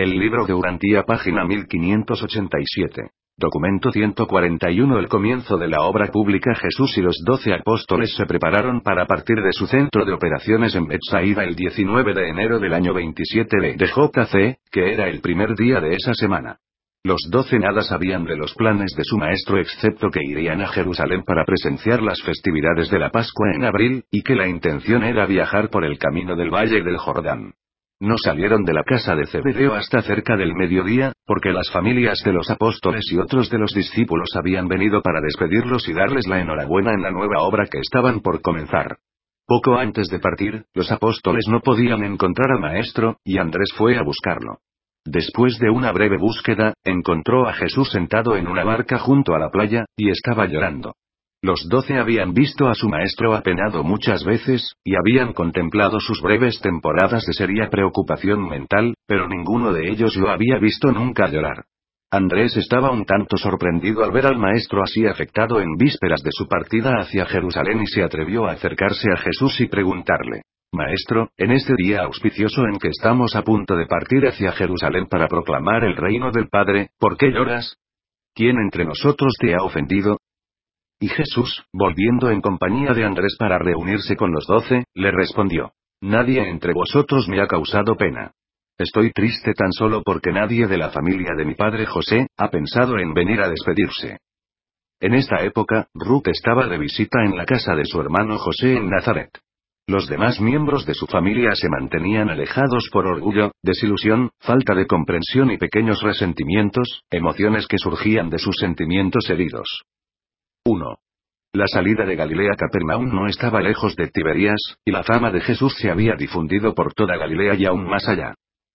El libro de Urantía, página 1587. Documento 141 El comienzo de la obra pública Jesús y los doce apóstoles se prepararon para partir de su centro de operaciones en Bethsaida el 19 de enero del año 27 de, de JC, que era el primer día de esa semana. Los doce nada sabían de los planes de su maestro excepto que irían a Jerusalén para presenciar las festividades de la Pascua en abril, y que la intención era viajar por el camino del Valle del Jordán. No salieron de la casa de Zebedeo hasta cerca del mediodía, porque las familias de los apóstoles y otros de los discípulos habían venido para despedirlos y darles la enhorabuena en la nueva obra que estaban por comenzar. Poco antes de partir, los apóstoles no podían encontrar al maestro, y Andrés fue a buscarlo. Después de una breve búsqueda, encontró a Jesús sentado en una barca junto a la playa, y estaba llorando. Los doce habían visto a su maestro apenado muchas veces, y habían contemplado sus breves temporadas de seria preocupación mental, pero ninguno de ellos lo había visto nunca llorar. Andrés estaba un tanto sorprendido al ver al maestro así afectado en vísperas de su partida hacia Jerusalén y se atrevió a acercarse a Jesús y preguntarle, Maestro, en este día auspicioso en que estamos a punto de partir hacia Jerusalén para proclamar el reino del Padre, ¿por qué lloras? ¿Quién entre nosotros te ha ofendido? Y Jesús, volviendo en compañía de Andrés para reunirse con los doce, le respondió, Nadie entre vosotros me ha causado pena. Estoy triste tan solo porque nadie de la familia de mi padre José, ha pensado en venir a despedirse. En esta época, Ruth estaba de visita en la casa de su hermano José en Nazaret. Los demás miembros de su familia se mantenían alejados por orgullo, desilusión, falta de comprensión y pequeños resentimientos, emociones que surgían de sus sentimientos heridos. 1. La salida de Galilea Capernaum no estaba lejos de Tiberías, y la fama de Jesús se había difundido por toda Galilea y aún más allá.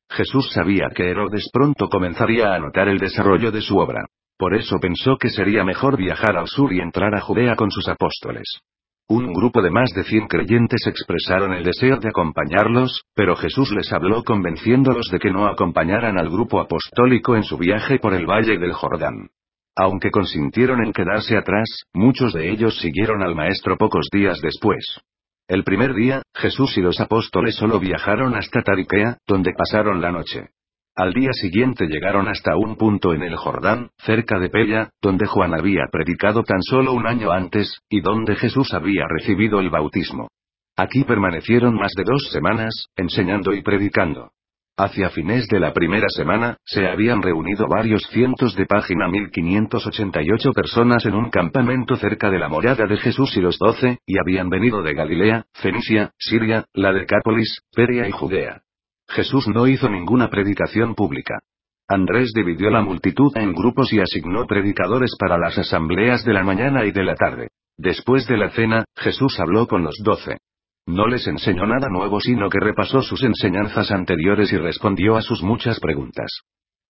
Jesús sabía que Herodes pronto comenzaría a notar el desarrollo de su obra. Por eso pensó que sería mejor viajar al sur y entrar a Judea con sus apóstoles. Un grupo de más de cien creyentes expresaron el deseo de acompañarlos, pero Jesús les habló convenciéndolos de que no acompañaran al grupo apostólico en su viaje por el valle del Jordán. Aunque consintieron en quedarse atrás, muchos de ellos siguieron al Maestro pocos días después. El primer día, Jesús y los apóstoles solo viajaron hasta Tariquea, donde pasaron la noche. Al día siguiente llegaron hasta un punto en el Jordán, cerca de Pella, donde Juan había predicado tan solo un año antes, y donde Jesús había recibido el bautismo. Aquí permanecieron más de dos semanas, enseñando y predicando. Hacia fines de la primera semana, se habían reunido varios cientos de página 1588 personas en un campamento cerca de la morada de Jesús y los doce, y habían venido de Galilea, Fenicia, Siria, la Decápolis, Peria y Judea. Jesús no hizo ninguna predicación pública. Andrés dividió la multitud en grupos y asignó predicadores para las asambleas de la mañana y de la tarde. Después de la cena, Jesús habló con los doce. No les enseñó nada nuevo sino que repasó sus enseñanzas anteriores y respondió a sus muchas preguntas.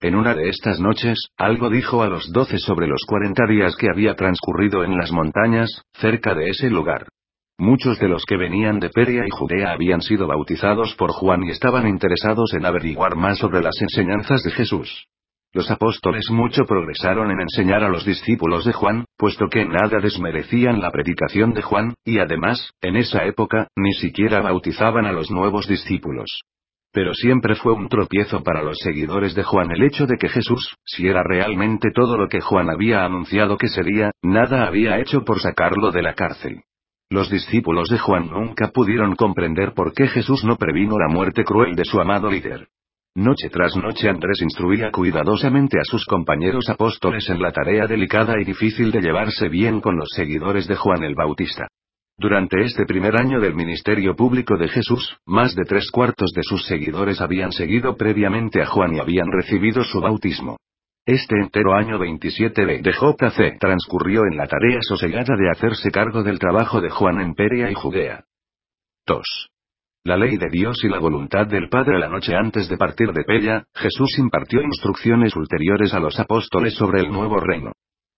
En una de estas noches, algo dijo a los doce sobre los cuarenta días que había transcurrido en las montañas, cerca de ese lugar. Muchos de los que venían de Peria y Judea habían sido bautizados por Juan y estaban interesados en averiguar más sobre las enseñanzas de Jesús. Los apóstoles mucho progresaron en enseñar a los discípulos de Juan, puesto que nada desmerecían la predicación de Juan, y además, en esa época, ni siquiera bautizaban a los nuevos discípulos. Pero siempre fue un tropiezo para los seguidores de Juan el hecho de que Jesús, si era realmente todo lo que Juan había anunciado que sería, nada había hecho por sacarlo de la cárcel. Los discípulos de Juan nunca pudieron comprender por qué Jesús no previno la muerte cruel de su amado líder. Noche tras noche Andrés instruía cuidadosamente a sus compañeros apóstoles en la tarea delicada y difícil de llevarse bien con los seguidores de Juan el Bautista. Durante este primer año del ministerio público de Jesús, más de tres cuartos de sus seguidores habían seguido previamente a Juan y habían recibido su bautismo. Este entero año 27 de JC transcurrió en la tarea sosegada de hacerse cargo del trabajo de Juan en Peria y Judea. 2. La ley de Dios y la voluntad del Padre la noche antes de partir de Pella, Jesús impartió instrucciones ulteriores a los apóstoles sobre el nuevo reino.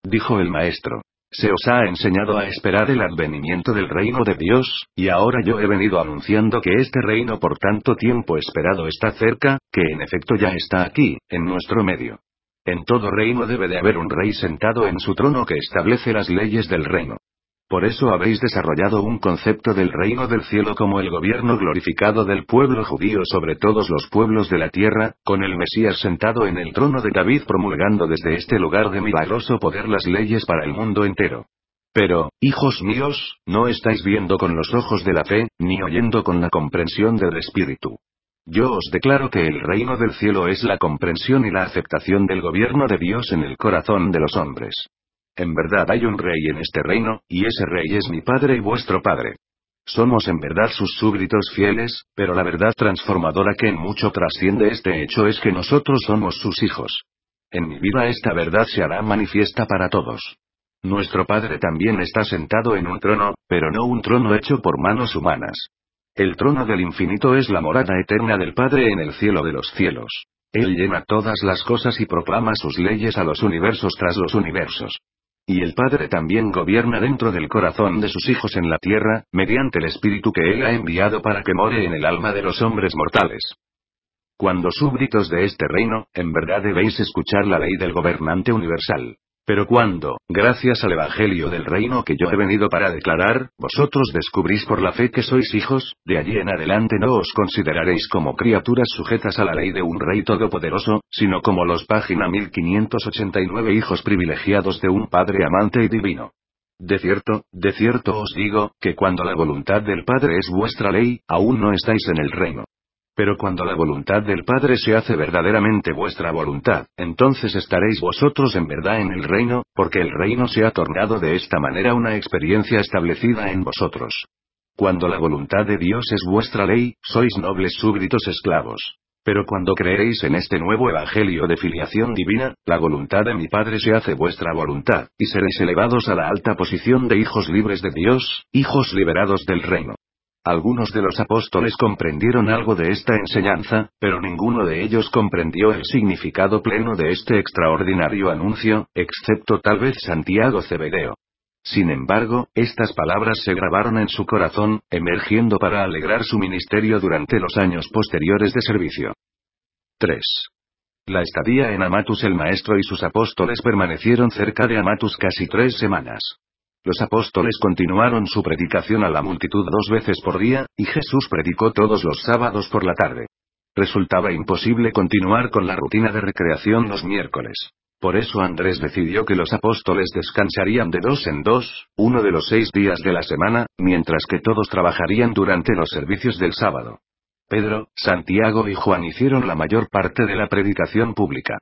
Dijo el Maestro. Se os ha enseñado a esperar el advenimiento del reino de Dios, y ahora yo he venido anunciando que este reino por tanto tiempo esperado está cerca, que en efecto ya está aquí, en nuestro medio. En todo reino debe de haber un rey sentado en su trono que establece las leyes del reino. Por eso habéis desarrollado un concepto del reino del cielo como el gobierno glorificado del pueblo judío sobre todos los pueblos de la tierra, con el Mesías sentado en el trono de David promulgando desde este lugar de milagroso poder las leyes para el mundo entero. Pero, hijos míos, no estáis viendo con los ojos de la fe, ni oyendo con la comprensión del Espíritu. Yo os declaro que el reino del cielo es la comprensión y la aceptación del gobierno de Dios en el corazón de los hombres. En verdad hay un rey en este reino, y ese rey es mi Padre y vuestro Padre. Somos en verdad sus súbditos fieles, pero la verdad transformadora que en mucho trasciende este hecho es que nosotros somos sus hijos. En mi vida esta verdad se hará manifiesta para todos. Nuestro Padre también está sentado en un trono, pero no un trono hecho por manos humanas. El trono del infinito es la morada eterna del Padre en el cielo de los cielos. Él llena todas las cosas y proclama sus leyes a los universos tras los universos. Y el Padre también gobierna dentro del corazón de sus hijos en la tierra, mediante el Espíritu que Él ha enviado para que more en el alma de los hombres mortales. Cuando súbditos de este reino, en verdad debéis escuchar la ley del gobernante universal. Pero cuando, gracias al Evangelio del reino que yo he venido para declarar, vosotros descubrís por la fe que sois hijos, de allí en adelante no os consideraréis como criaturas sujetas a la ley de un rey todopoderoso, sino como los página 1589 hijos privilegiados de un Padre amante y divino. De cierto, de cierto os digo, que cuando la voluntad del Padre es vuestra ley, aún no estáis en el reino. Pero cuando la voluntad del Padre se hace verdaderamente vuestra voluntad, entonces estaréis vosotros en verdad en el reino, porque el reino se ha tornado de esta manera una experiencia establecida en vosotros. Cuando la voluntad de Dios es vuestra ley, sois nobles súbditos esclavos. Pero cuando creéis en este nuevo evangelio de filiación divina, la voluntad de mi Padre se hace vuestra voluntad, y seréis elevados a la alta posición de hijos libres de Dios, hijos liberados del reino. Algunos de los apóstoles comprendieron algo de esta enseñanza, pero ninguno de ellos comprendió el significado pleno de este extraordinario anuncio, excepto tal vez Santiago Cebedeo. Sin embargo, estas palabras se grabaron en su corazón, emergiendo para alegrar su ministerio durante los años posteriores de servicio. 3. La estadía en Amatus el maestro y sus apóstoles permanecieron cerca de Amatus casi tres semanas. Los apóstoles continuaron su predicación a la multitud dos veces por día, y Jesús predicó todos los sábados por la tarde. Resultaba imposible continuar con la rutina de recreación los miércoles. Por eso Andrés decidió que los apóstoles descansarían de dos en dos, uno de los seis días de la semana, mientras que todos trabajarían durante los servicios del sábado. Pedro, Santiago y Juan hicieron la mayor parte de la predicación pública.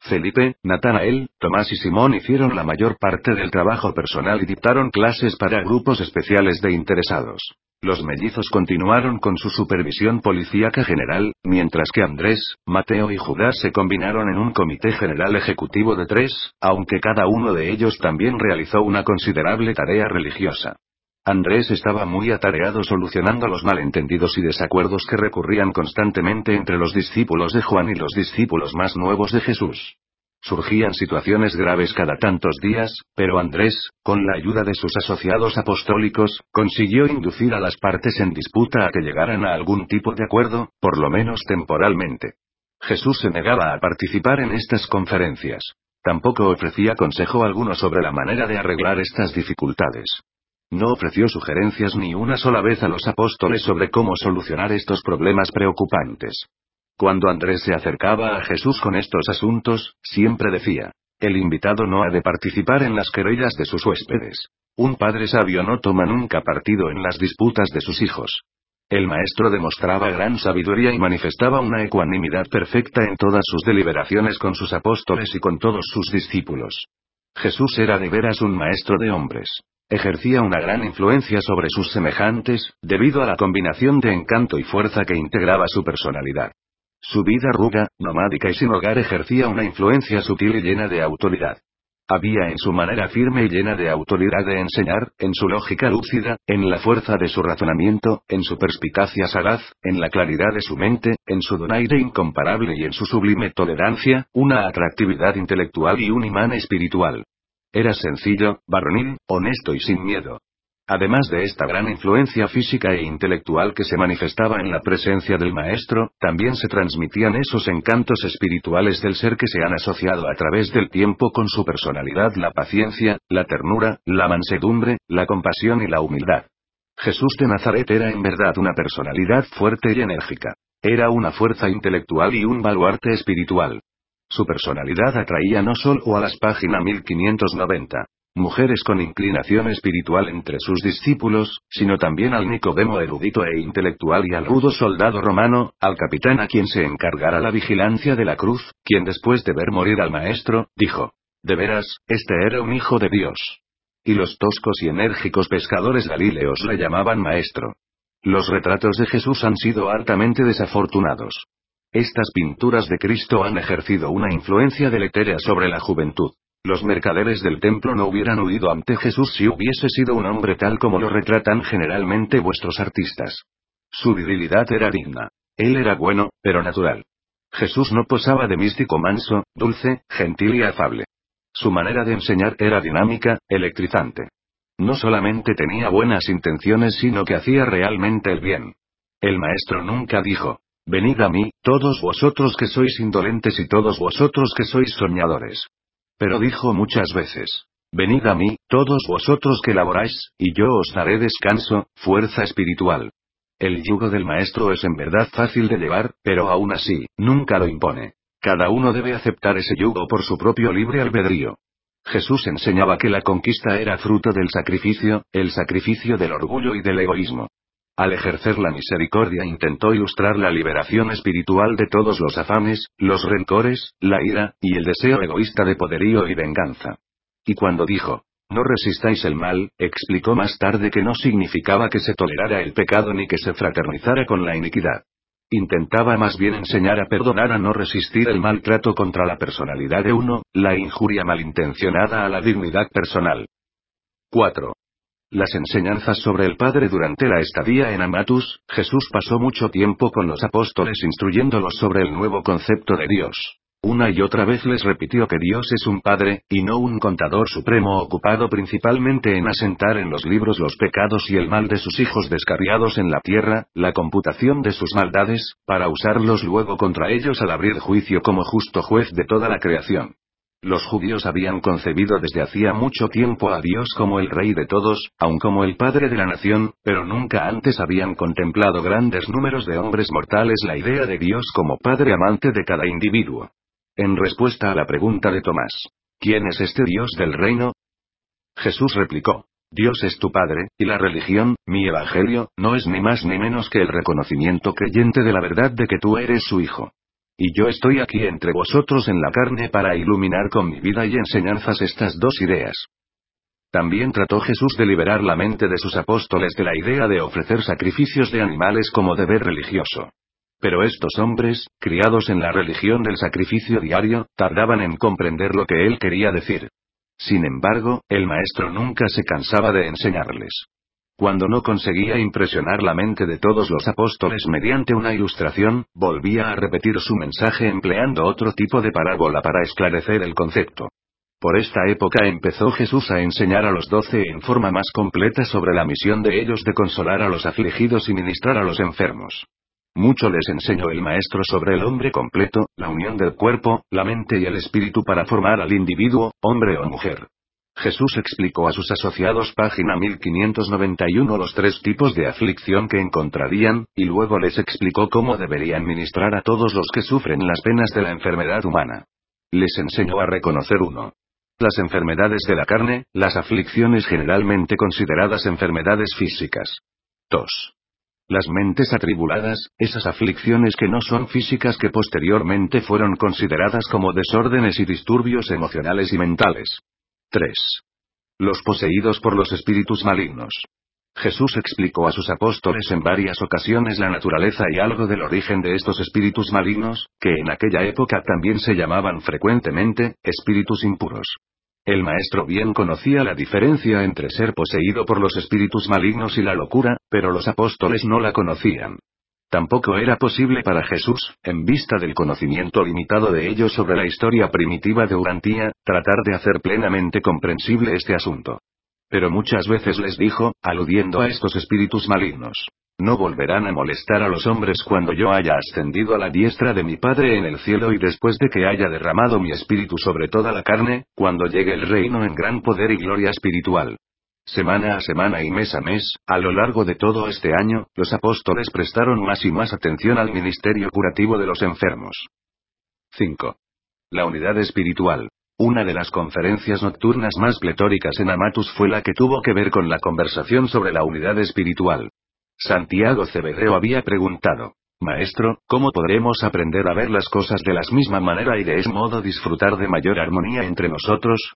Felipe, Natanael, Tomás y Simón hicieron la mayor parte del trabajo personal y dictaron clases para grupos especiales de interesados. Los mellizos continuaron con su supervisión policíaca general, mientras que Andrés, Mateo y Judas se combinaron en un comité general ejecutivo de tres, aunque cada uno de ellos también realizó una considerable tarea religiosa. Andrés estaba muy atareado solucionando los malentendidos y desacuerdos que recurrían constantemente entre los discípulos de Juan y los discípulos más nuevos de Jesús. Surgían situaciones graves cada tantos días, pero Andrés, con la ayuda de sus asociados apostólicos, consiguió inducir a las partes en disputa a que llegaran a algún tipo de acuerdo, por lo menos temporalmente. Jesús se negaba a participar en estas conferencias. Tampoco ofrecía consejo alguno sobre la manera de arreglar estas dificultades. No ofreció sugerencias ni una sola vez a los apóstoles sobre cómo solucionar estos problemas preocupantes. Cuando Andrés se acercaba a Jesús con estos asuntos, siempre decía, el invitado no ha de participar en las querellas de sus huéspedes. Un padre sabio no toma nunca partido en las disputas de sus hijos. El maestro demostraba gran sabiduría y manifestaba una ecuanimidad perfecta en todas sus deliberaciones con sus apóstoles y con todos sus discípulos. Jesús era de veras un maestro de hombres. Ejercía una gran influencia sobre sus semejantes, debido a la combinación de encanto y fuerza que integraba su personalidad. Su vida ruga, nomádica y sin hogar ejercía una influencia sutil y llena de autoridad. Había en su manera firme y llena de autoridad de enseñar, en su lógica lúcida, en la fuerza de su razonamiento, en su perspicacia sagaz, en la claridad de su mente, en su donaire incomparable y en su sublime tolerancia, una atractividad intelectual y un imán espiritual. Era sencillo, varonil, honesto y sin miedo. Además de esta gran influencia física e intelectual que se manifestaba en la presencia del maestro, también se transmitían esos encantos espirituales del ser que se han asociado a través del tiempo con su personalidad, la paciencia, la ternura, la mansedumbre, la compasión y la humildad. Jesús de Nazaret era en verdad una personalidad fuerte y enérgica. Era una fuerza intelectual y un baluarte espiritual. Su personalidad atraía no solo a las páginas 1590 mujeres con inclinación espiritual entre sus discípulos, sino también al Nicodemo erudito e intelectual y al rudo soldado romano, al capitán a quien se encargara la vigilancia de la cruz, quien después de ver morir al maestro, dijo, de veras, este era un hijo de Dios. Y los toscos y enérgicos pescadores galileos le llamaban maestro. Los retratos de Jesús han sido altamente desafortunados. Estas pinturas de Cristo han ejercido una influencia deletérea sobre la juventud. Los mercaderes del templo no hubieran huido ante Jesús si hubiese sido un hombre tal como lo retratan generalmente vuestros artistas. Su virilidad era digna. Él era bueno, pero natural. Jesús no posaba de místico manso, dulce, gentil y afable. Su manera de enseñar era dinámica, electrizante. No solamente tenía buenas intenciones, sino que hacía realmente el bien. El maestro nunca dijo, Venid a mí, todos vosotros que sois indolentes y todos vosotros que sois soñadores. Pero dijo muchas veces, Venid a mí, todos vosotros que laboráis, y yo os daré descanso, fuerza espiritual. El yugo del maestro es en verdad fácil de llevar, pero aún así, nunca lo impone. Cada uno debe aceptar ese yugo por su propio libre albedrío. Jesús enseñaba que la conquista era fruto del sacrificio, el sacrificio del orgullo y del egoísmo. Al ejercer la misericordia intentó ilustrar la liberación espiritual de todos los afanes, los rencores, la ira, y el deseo egoísta de poderío y venganza. Y cuando dijo, no resistáis el mal, explicó más tarde que no significaba que se tolerara el pecado ni que se fraternizara con la iniquidad. Intentaba más bien enseñar a perdonar a no resistir el maltrato contra la personalidad de uno, la injuria malintencionada a la dignidad personal. 4. Las enseñanzas sobre el Padre durante la estadía en Amatus, Jesús pasó mucho tiempo con los apóstoles instruyéndolos sobre el nuevo concepto de Dios. Una y otra vez les repitió que Dios es un Padre, y no un contador supremo ocupado principalmente en asentar en los libros los pecados y el mal de sus hijos descarriados en la tierra, la computación de sus maldades, para usarlos luego contra ellos al abrir juicio como justo juez de toda la creación. Los judíos habían concebido desde hacía mucho tiempo a Dios como el Rey de todos, aun como el Padre de la nación, pero nunca antes habían contemplado grandes números de hombres mortales la idea de Dios como Padre amante de cada individuo. En respuesta a la pregunta de Tomás, ¿quién es este Dios del reino? Jesús replicó, Dios es tu Padre, y la religión, mi Evangelio, no es ni más ni menos que el reconocimiento creyente de la verdad de que tú eres su Hijo. Y yo estoy aquí entre vosotros en la carne para iluminar con mi vida y enseñanzas estas dos ideas. También trató Jesús de liberar la mente de sus apóstoles de la idea de ofrecer sacrificios de animales como deber religioso. Pero estos hombres, criados en la religión del sacrificio diario, tardaban en comprender lo que él quería decir. Sin embargo, el maestro nunca se cansaba de enseñarles. Cuando no conseguía impresionar la mente de todos los apóstoles mediante una ilustración, volvía a repetir su mensaje empleando otro tipo de parábola para esclarecer el concepto. Por esta época empezó Jesús a enseñar a los doce en forma más completa sobre la misión de ellos de consolar a los afligidos y ministrar a los enfermos. Mucho les enseñó el Maestro sobre el hombre completo, la unión del cuerpo, la mente y el espíritu para formar al individuo, hombre o mujer. Jesús explicó a sus asociados página 1591 los tres tipos de aflicción que encontrarían, y luego les explicó cómo deberían ministrar a todos los que sufren las penas de la enfermedad humana. Les enseñó a reconocer uno. Las enfermedades de la carne, las aflicciones generalmente consideradas enfermedades físicas. 2. Las mentes atribuladas, esas aflicciones que no son físicas que posteriormente fueron consideradas como desórdenes y disturbios emocionales y mentales. 3. Los poseídos por los espíritus malignos. Jesús explicó a sus apóstoles en varias ocasiones la naturaleza y algo del origen de estos espíritus malignos, que en aquella época también se llamaban frecuentemente, espíritus impuros. El maestro bien conocía la diferencia entre ser poseído por los espíritus malignos y la locura, pero los apóstoles no la conocían. Tampoco era posible para Jesús, en vista del conocimiento limitado de ellos sobre la historia primitiva de Urantía, tratar de hacer plenamente comprensible este asunto. Pero muchas veces les dijo, aludiendo a estos espíritus malignos. No volverán a molestar a los hombres cuando yo haya ascendido a la diestra de mi Padre en el cielo y después de que haya derramado mi espíritu sobre toda la carne, cuando llegue el reino en gran poder y gloria espiritual. Semana a semana y mes a mes, a lo largo de todo este año, los apóstoles prestaron más y más atención al ministerio curativo de los enfermos. 5. La unidad espiritual. Una de las conferencias nocturnas más pletóricas en Amatus fue la que tuvo que ver con la conversación sobre la unidad espiritual. Santiago Cebedeo había preguntado, Maestro, ¿cómo podremos aprender a ver las cosas de la misma manera y de ese modo disfrutar de mayor armonía entre nosotros?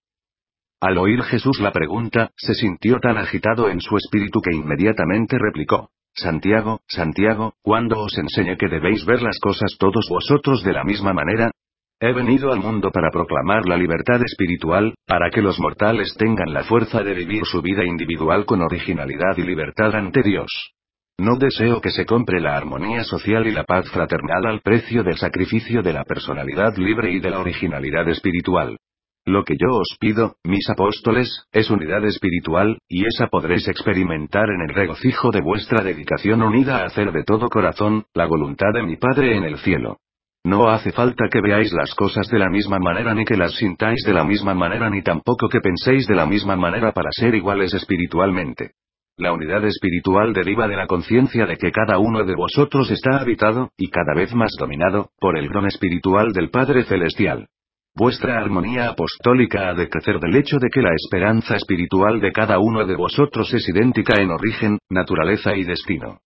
Al oír Jesús la pregunta, se sintió tan agitado en su espíritu que inmediatamente replicó, Santiago, Santiago, ¿cuándo os enseñé que debéis ver las cosas todos vosotros de la misma manera? He venido al mundo para proclamar la libertad espiritual, para que los mortales tengan la fuerza de vivir su vida individual con originalidad y libertad ante Dios. No deseo que se compre la armonía social y la paz fraternal al precio del sacrificio de la personalidad libre y de la originalidad espiritual. Lo que yo os pido, mis apóstoles, es unidad espiritual, y esa podréis experimentar en el regocijo de vuestra dedicación unida a hacer de todo corazón, la voluntad de mi Padre en el cielo. No hace falta que veáis las cosas de la misma manera ni que las sintáis de la misma manera ni tampoco que penséis de la misma manera para ser iguales espiritualmente. La unidad espiritual deriva de la conciencia de que cada uno de vosotros está habitado, y cada vez más dominado, por el don espiritual del Padre Celestial. Vuestra armonía apostólica ha de crecer del hecho de que la esperanza espiritual de cada uno de vosotros es idéntica en origen, naturaleza y destino.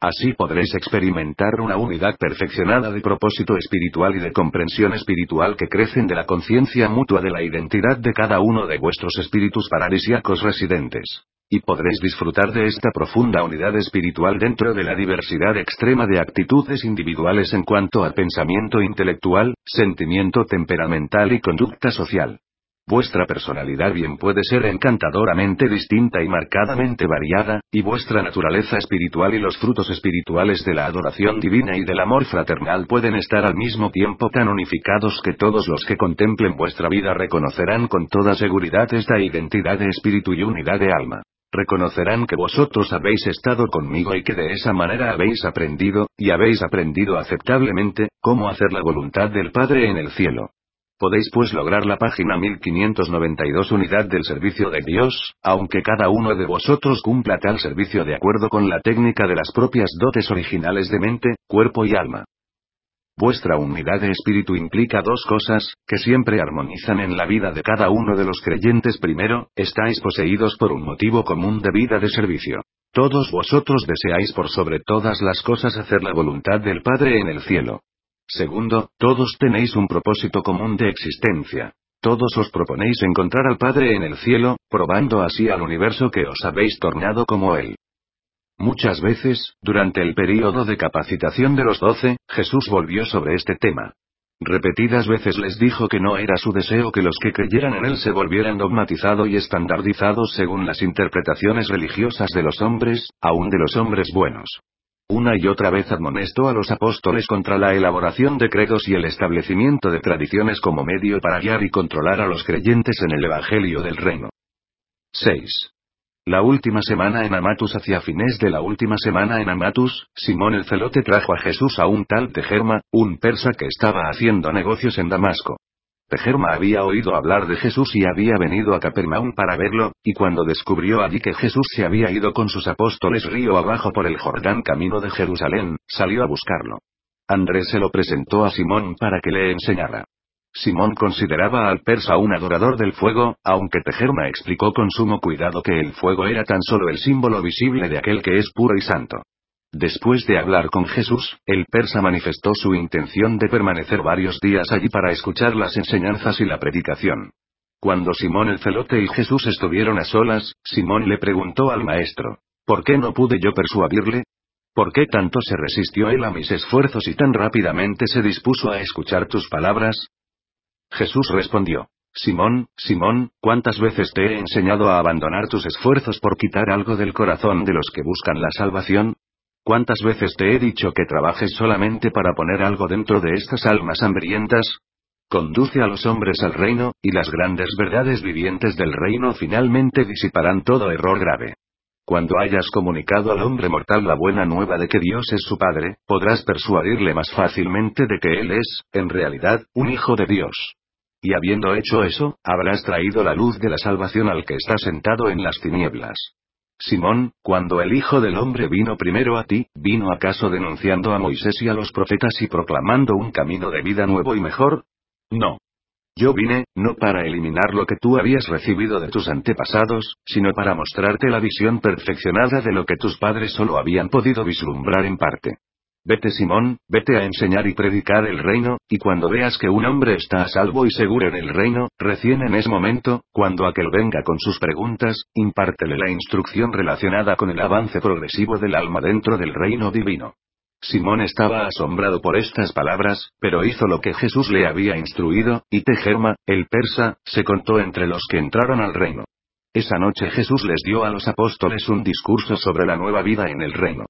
Así podréis experimentar una unidad perfeccionada de propósito espiritual y de comprensión espiritual que crecen de la conciencia mutua de la identidad de cada uno de vuestros espíritus paradisiacos residentes. Y podréis disfrutar de esta profunda unidad espiritual dentro de la diversidad extrema de actitudes individuales en cuanto a pensamiento intelectual, sentimiento temperamental y conducta social. Vuestra personalidad bien puede ser encantadoramente distinta y marcadamente variada, y vuestra naturaleza espiritual y los frutos espirituales de la adoración divina y del amor fraternal pueden estar al mismo tiempo tan unificados que todos los que contemplen vuestra vida reconocerán con toda seguridad esta identidad de espíritu y unidad de alma reconocerán que vosotros habéis estado conmigo y que de esa manera habéis aprendido, y habéis aprendido aceptablemente, cómo hacer la voluntad del Padre en el cielo. Podéis pues lograr la página 1592 unidad del servicio de Dios, aunque cada uno de vosotros cumpla tal servicio de acuerdo con la técnica de las propias dotes originales de mente, cuerpo y alma. Vuestra unidad de espíritu implica dos cosas, que siempre armonizan en la vida de cada uno de los creyentes. Primero, estáis poseídos por un motivo común de vida de servicio. Todos vosotros deseáis por sobre todas las cosas hacer la voluntad del Padre en el cielo. Segundo, todos tenéis un propósito común de existencia. Todos os proponéis encontrar al Padre en el cielo, probando así al universo que os habéis tornado como Él. Muchas veces, durante el período de capacitación de los doce, Jesús volvió sobre este tema. Repetidas veces les dijo que no era su deseo que los que creyeran en él se volvieran dogmatizados y estandardizados según las interpretaciones religiosas de los hombres, aun de los hombres buenos. Una y otra vez admonestó a los apóstoles contra la elaboración de credos y el establecimiento de tradiciones como medio para guiar y controlar a los creyentes en el Evangelio del Reino. 6. La última semana en Amatus hacia fines de la última semana en Amatus, Simón el celote trajo a Jesús a un tal Tejerma, un persa que estaba haciendo negocios en Damasco. Tejerma había oído hablar de Jesús y había venido a Capernaum para verlo, y cuando descubrió allí que Jesús se había ido con sus apóstoles río abajo por el Jordán camino de Jerusalén, salió a buscarlo. Andrés se lo presentó a Simón para que le enseñara. Simón consideraba al persa un adorador del fuego, aunque Tejerma explicó con sumo cuidado que el fuego era tan solo el símbolo visible de aquel que es puro y santo. Después de hablar con Jesús, el persa manifestó su intención de permanecer varios días allí para escuchar las enseñanzas y la predicación. Cuando Simón el celote y Jesús estuvieron a solas, Simón le preguntó al maestro, ¿por qué no pude yo persuadirle? ¿Por qué tanto se resistió él a mis esfuerzos y tan rápidamente se dispuso a escuchar tus palabras? Jesús respondió. Simón, Simón, ¿cuántas veces te he enseñado a abandonar tus esfuerzos por quitar algo del corazón de los que buscan la salvación? ¿Cuántas veces te he dicho que trabajes solamente para poner algo dentro de estas almas hambrientas? conduce a los hombres al reino, y las grandes verdades vivientes del reino finalmente disiparán todo error grave. Cuando hayas comunicado al hombre mortal la buena nueva de que Dios es su Padre, podrás persuadirle más fácilmente de que Él es, en realidad, un Hijo de Dios. Y habiendo hecho eso, habrás traído la luz de la salvación al que está sentado en las tinieblas. Simón, cuando el Hijo del Hombre vino primero a ti, ¿vino acaso denunciando a Moisés y a los profetas y proclamando un camino de vida nuevo y mejor? No. Yo vine, no para eliminar lo que tú habías recibido de tus antepasados, sino para mostrarte la visión perfeccionada de lo que tus padres solo habían podido vislumbrar en parte. Vete Simón, vete a enseñar y predicar el reino, y cuando veas que un hombre está a salvo y seguro en el reino, recién en ese momento, cuando aquel venga con sus preguntas, impártele la instrucción relacionada con el avance progresivo del alma dentro del reino divino. Simón estaba asombrado por estas palabras, pero hizo lo que Jesús le había instruido, y Tejerma, el persa, se contó entre los que entraron al reino. Esa noche Jesús les dio a los apóstoles un discurso sobre la nueva vida en el reino.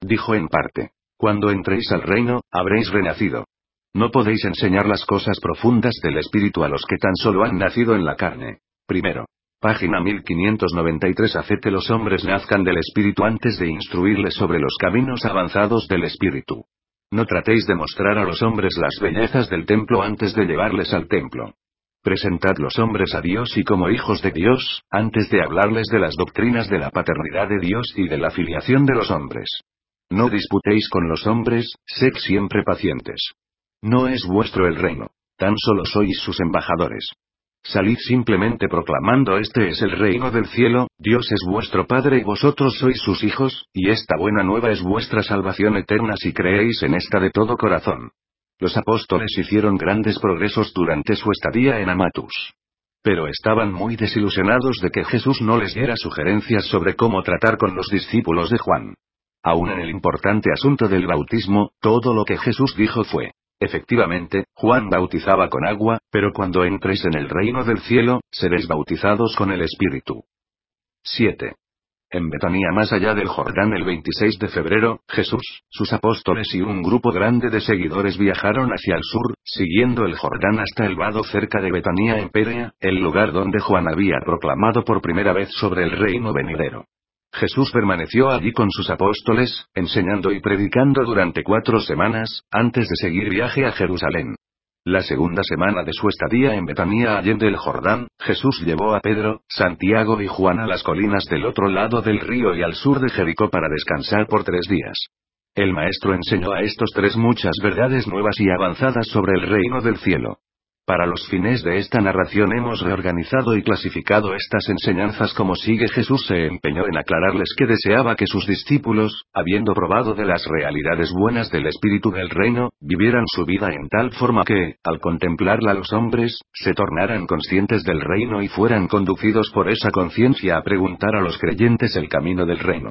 Dijo en parte, Cuando entréis al reino, habréis renacido. No podéis enseñar las cosas profundas del Espíritu a los que tan solo han nacido en la carne. Primero. Página 1593 Haced que los hombres nazcan del Espíritu antes de instruirles sobre los caminos avanzados del Espíritu. No tratéis de mostrar a los hombres las bellezas del templo antes de llevarles al templo. Presentad los hombres a Dios y como hijos de Dios, antes de hablarles de las doctrinas de la paternidad de Dios y de la filiación de los hombres. No disputéis con los hombres, sed siempre pacientes. No es vuestro el reino. Tan solo sois sus embajadores. Salid simplemente proclamando este es el reino del cielo, Dios es vuestro Padre y vosotros sois sus hijos, y esta buena nueva es vuestra salvación eterna si creéis en esta de todo corazón. Los apóstoles hicieron grandes progresos durante su estadía en Amatus. Pero estaban muy desilusionados de que Jesús no les diera sugerencias sobre cómo tratar con los discípulos de Juan. Aún en el importante asunto del bautismo, todo lo que Jesús dijo fue, Efectivamente, Juan bautizaba con agua, pero cuando entréis en el reino del cielo, seréis bautizados con el Espíritu. 7. En Betania más allá del Jordán el 26 de febrero, Jesús, sus apóstoles y un grupo grande de seguidores viajaron hacia el sur, siguiendo el Jordán hasta el vado cerca de Betania en Pérea, el lugar donde Juan había proclamado por primera vez sobre el reino venidero. Jesús permaneció allí con sus apóstoles, enseñando y predicando durante cuatro semanas, antes de seguir viaje a Jerusalén. La segunda semana de su estadía en Betania allende el Jordán, Jesús llevó a Pedro, Santiago y Juan a las colinas del otro lado del río y al sur de Jericó para descansar por tres días. El Maestro enseñó a estos tres muchas verdades nuevas y avanzadas sobre el reino del cielo. Para los fines de esta narración hemos reorganizado y clasificado estas enseñanzas como sigue Jesús se empeñó en aclararles que deseaba que sus discípulos, habiendo probado de las realidades buenas del Espíritu del Reino, vivieran su vida en tal forma que, al contemplarla los hombres, se tornaran conscientes del reino y fueran conducidos por esa conciencia a preguntar a los creyentes el camino del reino.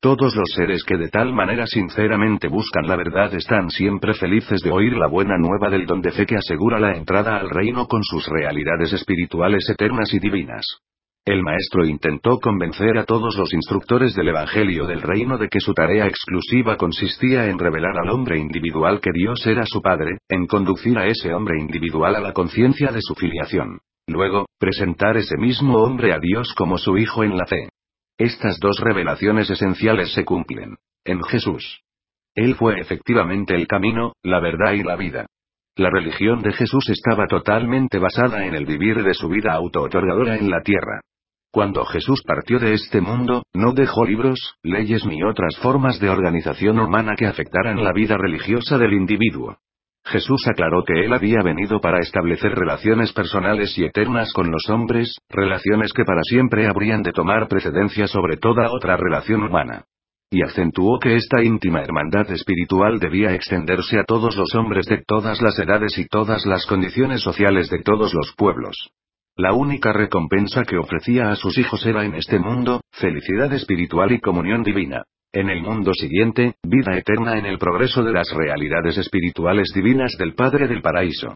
Todos los seres que de tal manera sinceramente buscan la verdad están siempre felices de oír la buena nueva del don de fe que asegura la entrada al reino con sus realidades espirituales eternas y divinas. El maestro intentó convencer a todos los instructores del Evangelio del reino de que su tarea exclusiva consistía en revelar al hombre individual que Dios era su Padre, en conducir a ese hombre individual a la conciencia de su filiación. Luego, presentar ese mismo hombre a Dios como su Hijo en la fe. Estas dos revelaciones esenciales se cumplen. En Jesús. Él fue efectivamente el camino, la verdad y la vida. La religión de Jesús estaba totalmente basada en el vivir de su vida auto-otorgadora en la tierra. Cuando Jesús partió de este mundo, no dejó libros, leyes ni otras formas de organización humana que afectaran la vida religiosa del individuo. Jesús aclaró que él había venido para establecer relaciones personales y eternas con los hombres, relaciones que para siempre habrían de tomar precedencia sobre toda otra relación humana. Y acentuó que esta íntima hermandad espiritual debía extenderse a todos los hombres de todas las edades y todas las condiciones sociales de todos los pueblos. La única recompensa que ofrecía a sus hijos era en este mundo, felicidad espiritual y comunión divina. En el mundo siguiente, vida eterna en el progreso de las realidades espirituales divinas del Padre del Paraíso.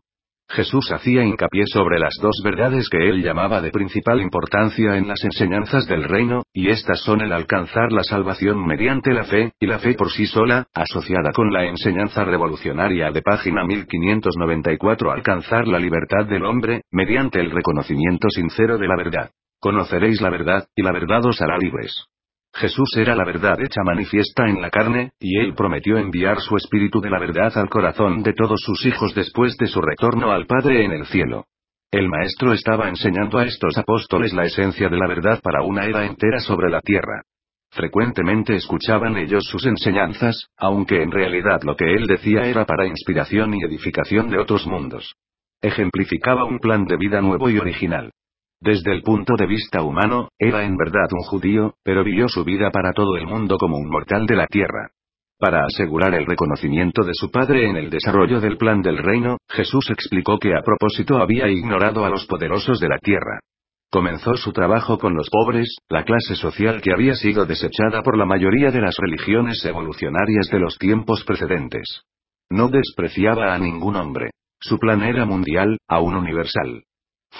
Jesús hacía hincapié sobre las dos verdades que él llamaba de principal importancia en las enseñanzas del reino, y estas son el alcanzar la salvación mediante la fe, y la fe por sí sola, asociada con la enseñanza revolucionaria de página 1594 alcanzar la libertad del hombre, mediante el reconocimiento sincero de la verdad. Conoceréis la verdad, y la verdad os hará libres. Jesús era la verdad hecha manifiesta en la carne, y él prometió enviar su espíritu de la verdad al corazón de todos sus hijos después de su retorno al Padre en el cielo. El Maestro estaba enseñando a estos apóstoles la esencia de la verdad para una era entera sobre la tierra. Frecuentemente escuchaban ellos sus enseñanzas, aunque en realidad lo que él decía era para inspiración y edificación de otros mundos. Ejemplificaba un plan de vida nuevo y original. Desde el punto de vista humano, era en verdad un judío, pero vivió su vida para todo el mundo como un mortal de la tierra. Para asegurar el reconocimiento de su padre en el desarrollo del plan del reino, Jesús explicó que a propósito había ignorado a los poderosos de la tierra. Comenzó su trabajo con los pobres, la clase social que había sido desechada por la mayoría de las religiones evolucionarias de los tiempos precedentes. No despreciaba a ningún hombre. Su plan era mundial, aún universal.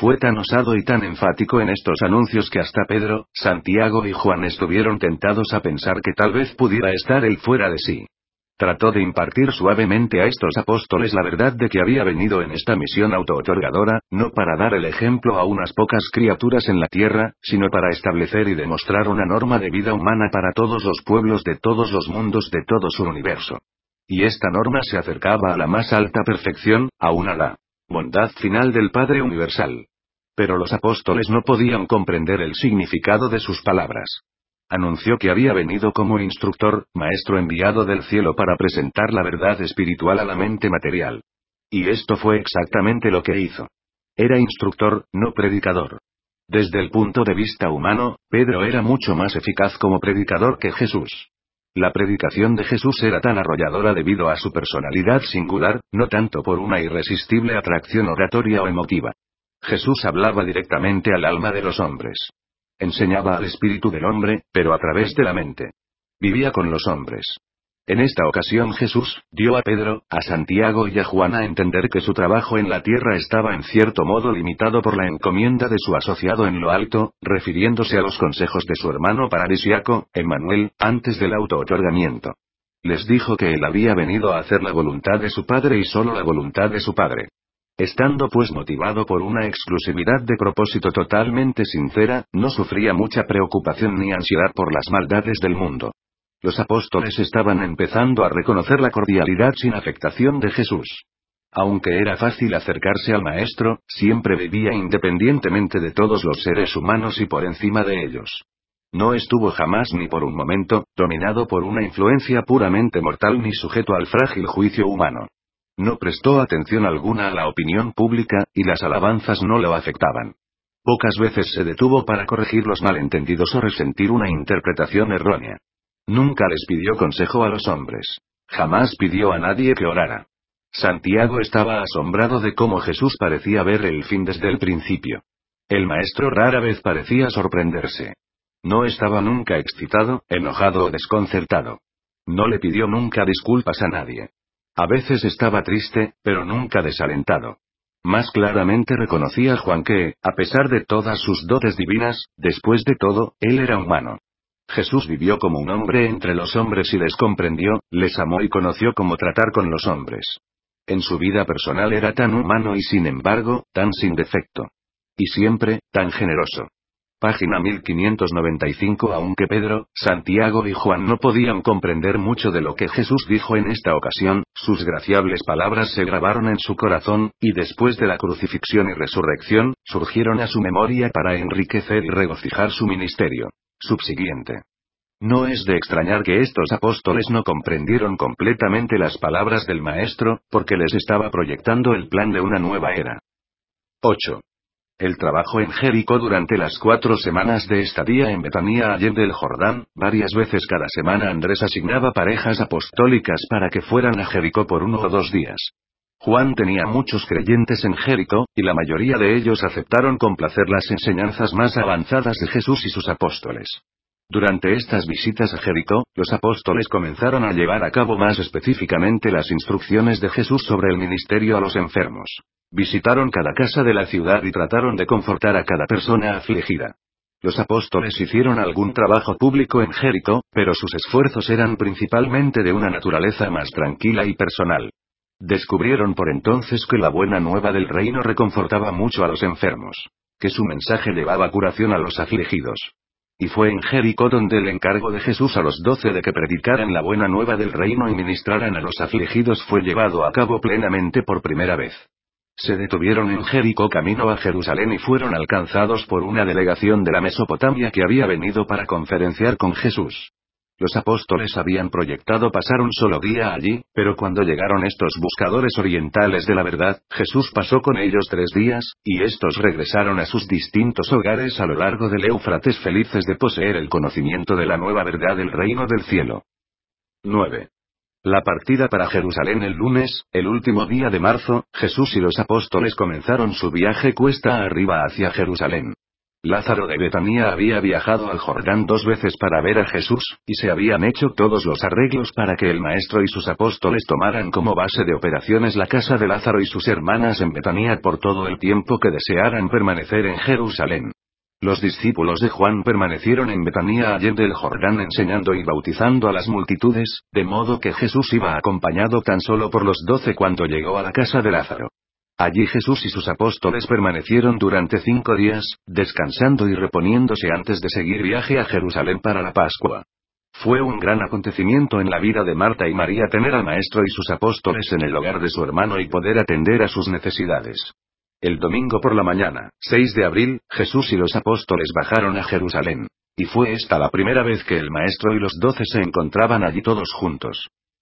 Fue tan osado y tan enfático en estos anuncios que hasta Pedro, Santiago y Juan estuvieron tentados a pensar que tal vez pudiera estar él fuera de sí. Trató de impartir suavemente a estos apóstoles la verdad de que había venido en esta misión autootorgadora, no para dar el ejemplo a unas pocas criaturas en la tierra, sino para establecer y demostrar una norma de vida humana para todos los pueblos de todos los mundos de todo su universo. Y esta norma se acercaba a la más alta perfección, aún a la bondad final del Padre Universal. Pero los apóstoles no podían comprender el significado de sus palabras. Anunció que había venido como instructor, maestro enviado del cielo para presentar la verdad espiritual a la mente material. Y esto fue exactamente lo que hizo. Era instructor, no predicador. Desde el punto de vista humano, Pedro era mucho más eficaz como predicador que Jesús. La predicación de Jesús era tan arrolladora debido a su personalidad singular, no tanto por una irresistible atracción oratoria o emotiva. Jesús hablaba directamente al alma de los hombres. Enseñaba al espíritu del hombre, pero a través de la mente. Vivía con los hombres. En esta ocasión Jesús, dio a Pedro, a Santiago y a Juan a entender que su trabajo en la tierra estaba en cierto modo limitado por la encomienda de su asociado en lo alto, refiriéndose a los consejos de su hermano paradisiaco, Emmanuel, antes del auto-otorgamiento. Les dijo que él había venido a hacer la voluntad de su padre y solo la voluntad de su padre. Estando pues motivado por una exclusividad de propósito totalmente sincera, no sufría mucha preocupación ni ansiedad por las maldades del mundo. Los apóstoles estaban empezando a reconocer la cordialidad sin afectación de Jesús. Aunque era fácil acercarse al Maestro, siempre vivía independientemente de todos los seres humanos y por encima de ellos. No estuvo jamás ni por un momento, dominado por una influencia puramente mortal ni sujeto al frágil juicio humano. No prestó atención alguna a la opinión pública, y las alabanzas no lo afectaban. Pocas veces se detuvo para corregir los malentendidos o resentir una interpretación errónea. Nunca les pidió consejo a los hombres. Jamás pidió a nadie que orara. Santiago estaba asombrado de cómo Jesús parecía ver el fin desde el principio. El maestro rara vez parecía sorprenderse. No estaba nunca excitado, enojado o desconcertado. No le pidió nunca disculpas a nadie. A veces estaba triste, pero nunca desalentado. Más claramente reconocía Juan que, a pesar de todas sus dotes divinas, después de todo, él era humano. Jesús vivió como un hombre entre los hombres y les comprendió, les amó y conoció cómo tratar con los hombres. En su vida personal era tan humano y sin embargo, tan sin defecto. Y siempre, tan generoso. Página 1595 Aunque Pedro, Santiago y Juan no podían comprender mucho de lo que Jesús dijo en esta ocasión, sus graciables palabras se grabaron en su corazón, y después de la crucifixión y resurrección, surgieron a su memoria para enriquecer y regocijar su ministerio. Subsiguiente. No es de extrañar que estos apóstoles no comprendieron completamente las palabras del Maestro, porque les estaba proyectando el plan de una nueva era. 8. El trabajo en Jericó durante las cuatro semanas de estadía en Betanía allende del Jordán, varias veces cada semana Andrés asignaba parejas apostólicas para que fueran a Jericó por uno o dos días. Juan tenía muchos creyentes en Jericó, y la mayoría de ellos aceptaron con placer las enseñanzas más avanzadas de Jesús y sus apóstoles. Durante estas visitas a Jericó, los apóstoles comenzaron a llevar a cabo más específicamente las instrucciones de Jesús sobre el ministerio a los enfermos. Visitaron cada casa de la ciudad y trataron de confortar a cada persona afligida. Los apóstoles hicieron algún trabajo público en Jericó, pero sus esfuerzos eran principalmente de una naturaleza más tranquila y personal. Descubrieron por entonces que la buena nueva del reino reconfortaba mucho a los enfermos, que su mensaje llevaba curación a los afligidos, y fue en Jericó donde el encargo de Jesús a los doce de que predicaran la buena nueva del reino y ministraran a los afligidos fue llevado a cabo plenamente por primera vez. Se detuvieron en Jericó camino a Jerusalén y fueron alcanzados por una delegación de la Mesopotamia que había venido para conferenciar con Jesús. Los apóstoles habían proyectado pasar un solo día allí, pero cuando llegaron estos buscadores orientales de la verdad, Jesús pasó con ellos tres días, y estos regresaron a sus distintos hogares a lo largo del Éufrates felices de poseer el conocimiento de la nueva verdad del reino del cielo. 9. La partida para Jerusalén el lunes, el último día de marzo, Jesús y los apóstoles comenzaron su viaje cuesta arriba hacia Jerusalén. Lázaro de Betania había viajado al Jordán dos veces para ver a Jesús, y se habían hecho todos los arreglos para que el Maestro y sus apóstoles tomaran como base de operaciones la casa de Lázaro y sus hermanas en Betania por todo el tiempo que desearan permanecer en Jerusalén. Los discípulos de Juan permanecieron en Betania allende el Jordán enseñando y bautizando a las multitudes, de modo que Jesús iba acompañado tan solo por los doce cuando llegó a la casa de Lázaro. Allí Jesús y sus apóstoles permanecieron durante cinco días, descansando y reponiéndose antes de seguir viaje a Jerusalén para la Pascua. Fue un gran acontecimiento en la vida de Marta y María tener al Maestro y sus apóstoles en el hogar de su hermano y poder atender a sus necesidades. El domingo por la mañana, 6 de abril, Jesús y los apóstoles bajaron a Jerusalén. Y fue esta la primera vez que el Maestro y los doce se encontraban allí todos juntos.